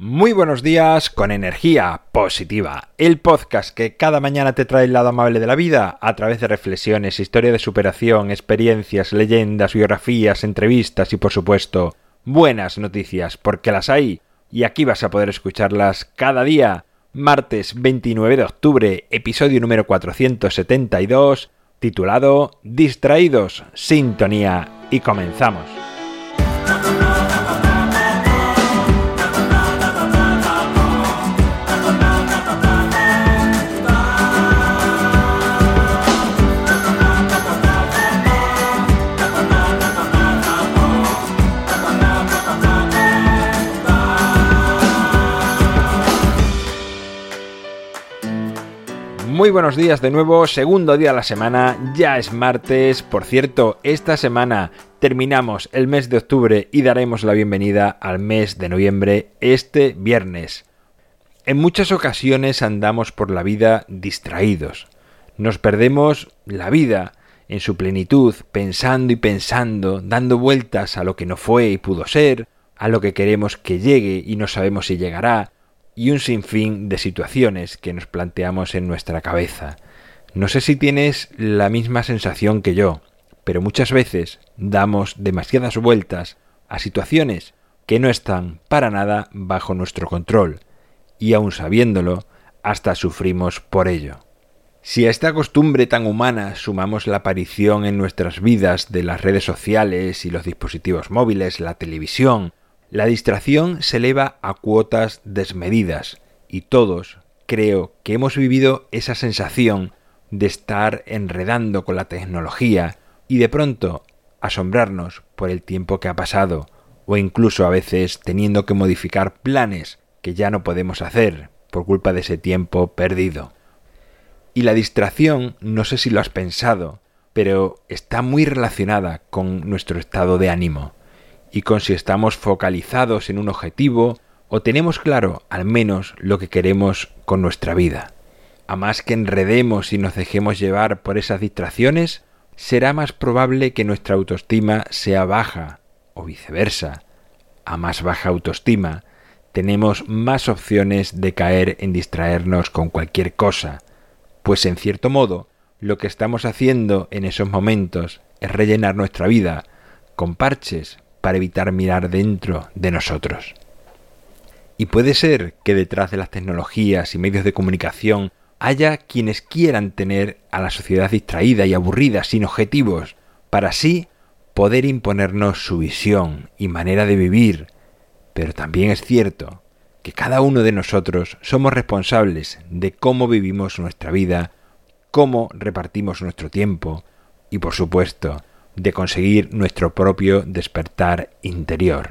Muy buenos días con energía positiva, el podcast que cada mañana te trae el lado amable de la vida a través de reflexiones, historia de superación, experiencias, leyendas, biografías, entrevistas y por supuesto buenas noticias, porque las hay y aquí vas a poder escucharlas cada día. Martes 29 de octubre, episodio número 472, titulado Distraídos, Sintonía y comenzamos. Muy buenos días de nuevo, segundo día de la semana, ya es martes. Por cierto, esta semana terminamos el mes de octubre y daremos la bienvenida al mes de noviembre este viernes. En muchas ocasiones andamos por la vida distraídos. Nos perdemos la vida en su plenitud, pensando y pensando, dando vueltas a lo que no fue y pudo ser, a lo que queremos que llegue y no sabemos si llegará, y un sinfín de situaciones que nos planteamos en nuestra cabeza. No sé si tienes la misma sensación que yo, pero muchas veces damos demasiadas vueltas a situaciones que no están para nada bajo nuestro control, y aun sabiéndolo, hasta sufrimos por ello. Si a esta costumbre tan humana sumamos la aparición en nuestras vidas de las redes sociales y los dispositivos móviles, la televisión, la distracción se eleva a cuotas desmedidas y todos creo que hemos vivido esa sensación de estar enredando con la tecnología y de pronto asombrarnos por el tiempo que ha pasado o incluso a veces teniendo que modificar planes que ya no podemos hacer por culpa de ese tiempo perdido. Y la distracción, no sé si lo has pensado, pero está muy relacionada con nuestro estado de ánimo y con si estamos focalizados en un objetivo o tenemos claro al menos lo que queremos con nuestra vida. A más que enredemos y nos dejemos llevar por esas distracciones, será más probable que nuestra autoestima sea baja o viceversa. A más baja autoestima, tenemos más opciones de caer en distraernos con cualquier cosa, pues en cierto modo, lo que estamos haciendo en esos momentos es rellenar nuestra vida con parches para evitar mirar dentro de nosotros. Y puede ser que detrás de las tecnologías y medios de comunicación haya quienes quieran tener a la sociedad distraída y aburrida sin objetivos, para así poder imponernos su visión y manera de vivir. Pero también es cierto que cada uno de nosotros somos responsables de cómo vivimos nuestra vida, cómo repartimos nuestro tiempo y por supuesto de conseguir nuestro propio despertar interior.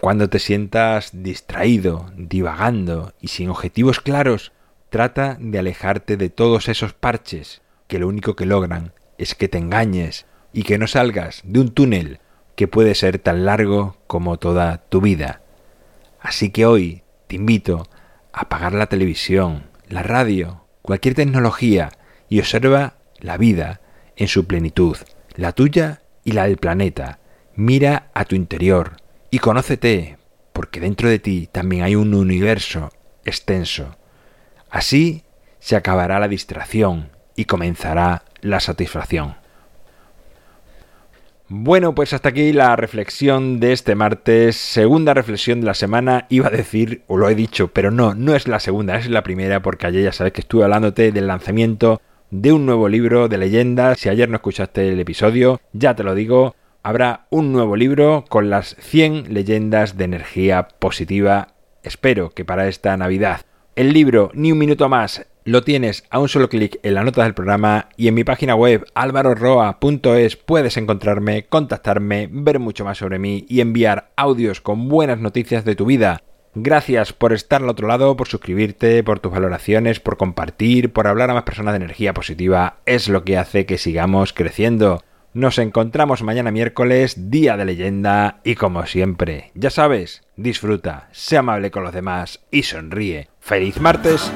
Cuando te sientas distraído, divagando y sin objetivos claros, trata de alejarte de todos esos parches que lo único que logran es que te engañes y que no salgas de un túnel que puede ser tan largo como toda tu vida. Así que hoy te invito a apagar la televisión, la radio, cualquier tecnología y observa la vida en su plenitud la tuya y la del planeta. Mira a tu interior y conócete, porque dentro de ti también hay un universo extenso. Así se acabará la distracción y comenzará la satisfacción. Bueno, pues hasta aquí la reflexión de este martes, segunda reflexión de la semana, iba a decir, o lo he dicho, pero no, no es la segunda, es la primera, porque ayer ya sabes que estuve hablándote del lanzamiento de un nuevo libro de leyendas. Si ayer no escuchaste el episodio, ya te lo digo, habrá un nuevo libro con las 100 leyendas de energía positiva. Espero que para esta Navidad. El libro Ni un minuto más lo tienes a un solo clic en la nota del programa y en mi página web alvaroroa.es puedes encontrarme, contactarme, ver mucho más sobre mí y enviar audios con buenas noticias de tu vida Gracias por estar al otro lado, por suscribirte, por tus valoraciones, por compartir, por hablar a más personas de energía positiva. Es lo que hace que sigamos creciendo. Nos encontramos mañana miércoles, día de leyenda, y como siempre, ya sabes, disfruta, sea amable con los demás y sonríe. ¡Feliz martes!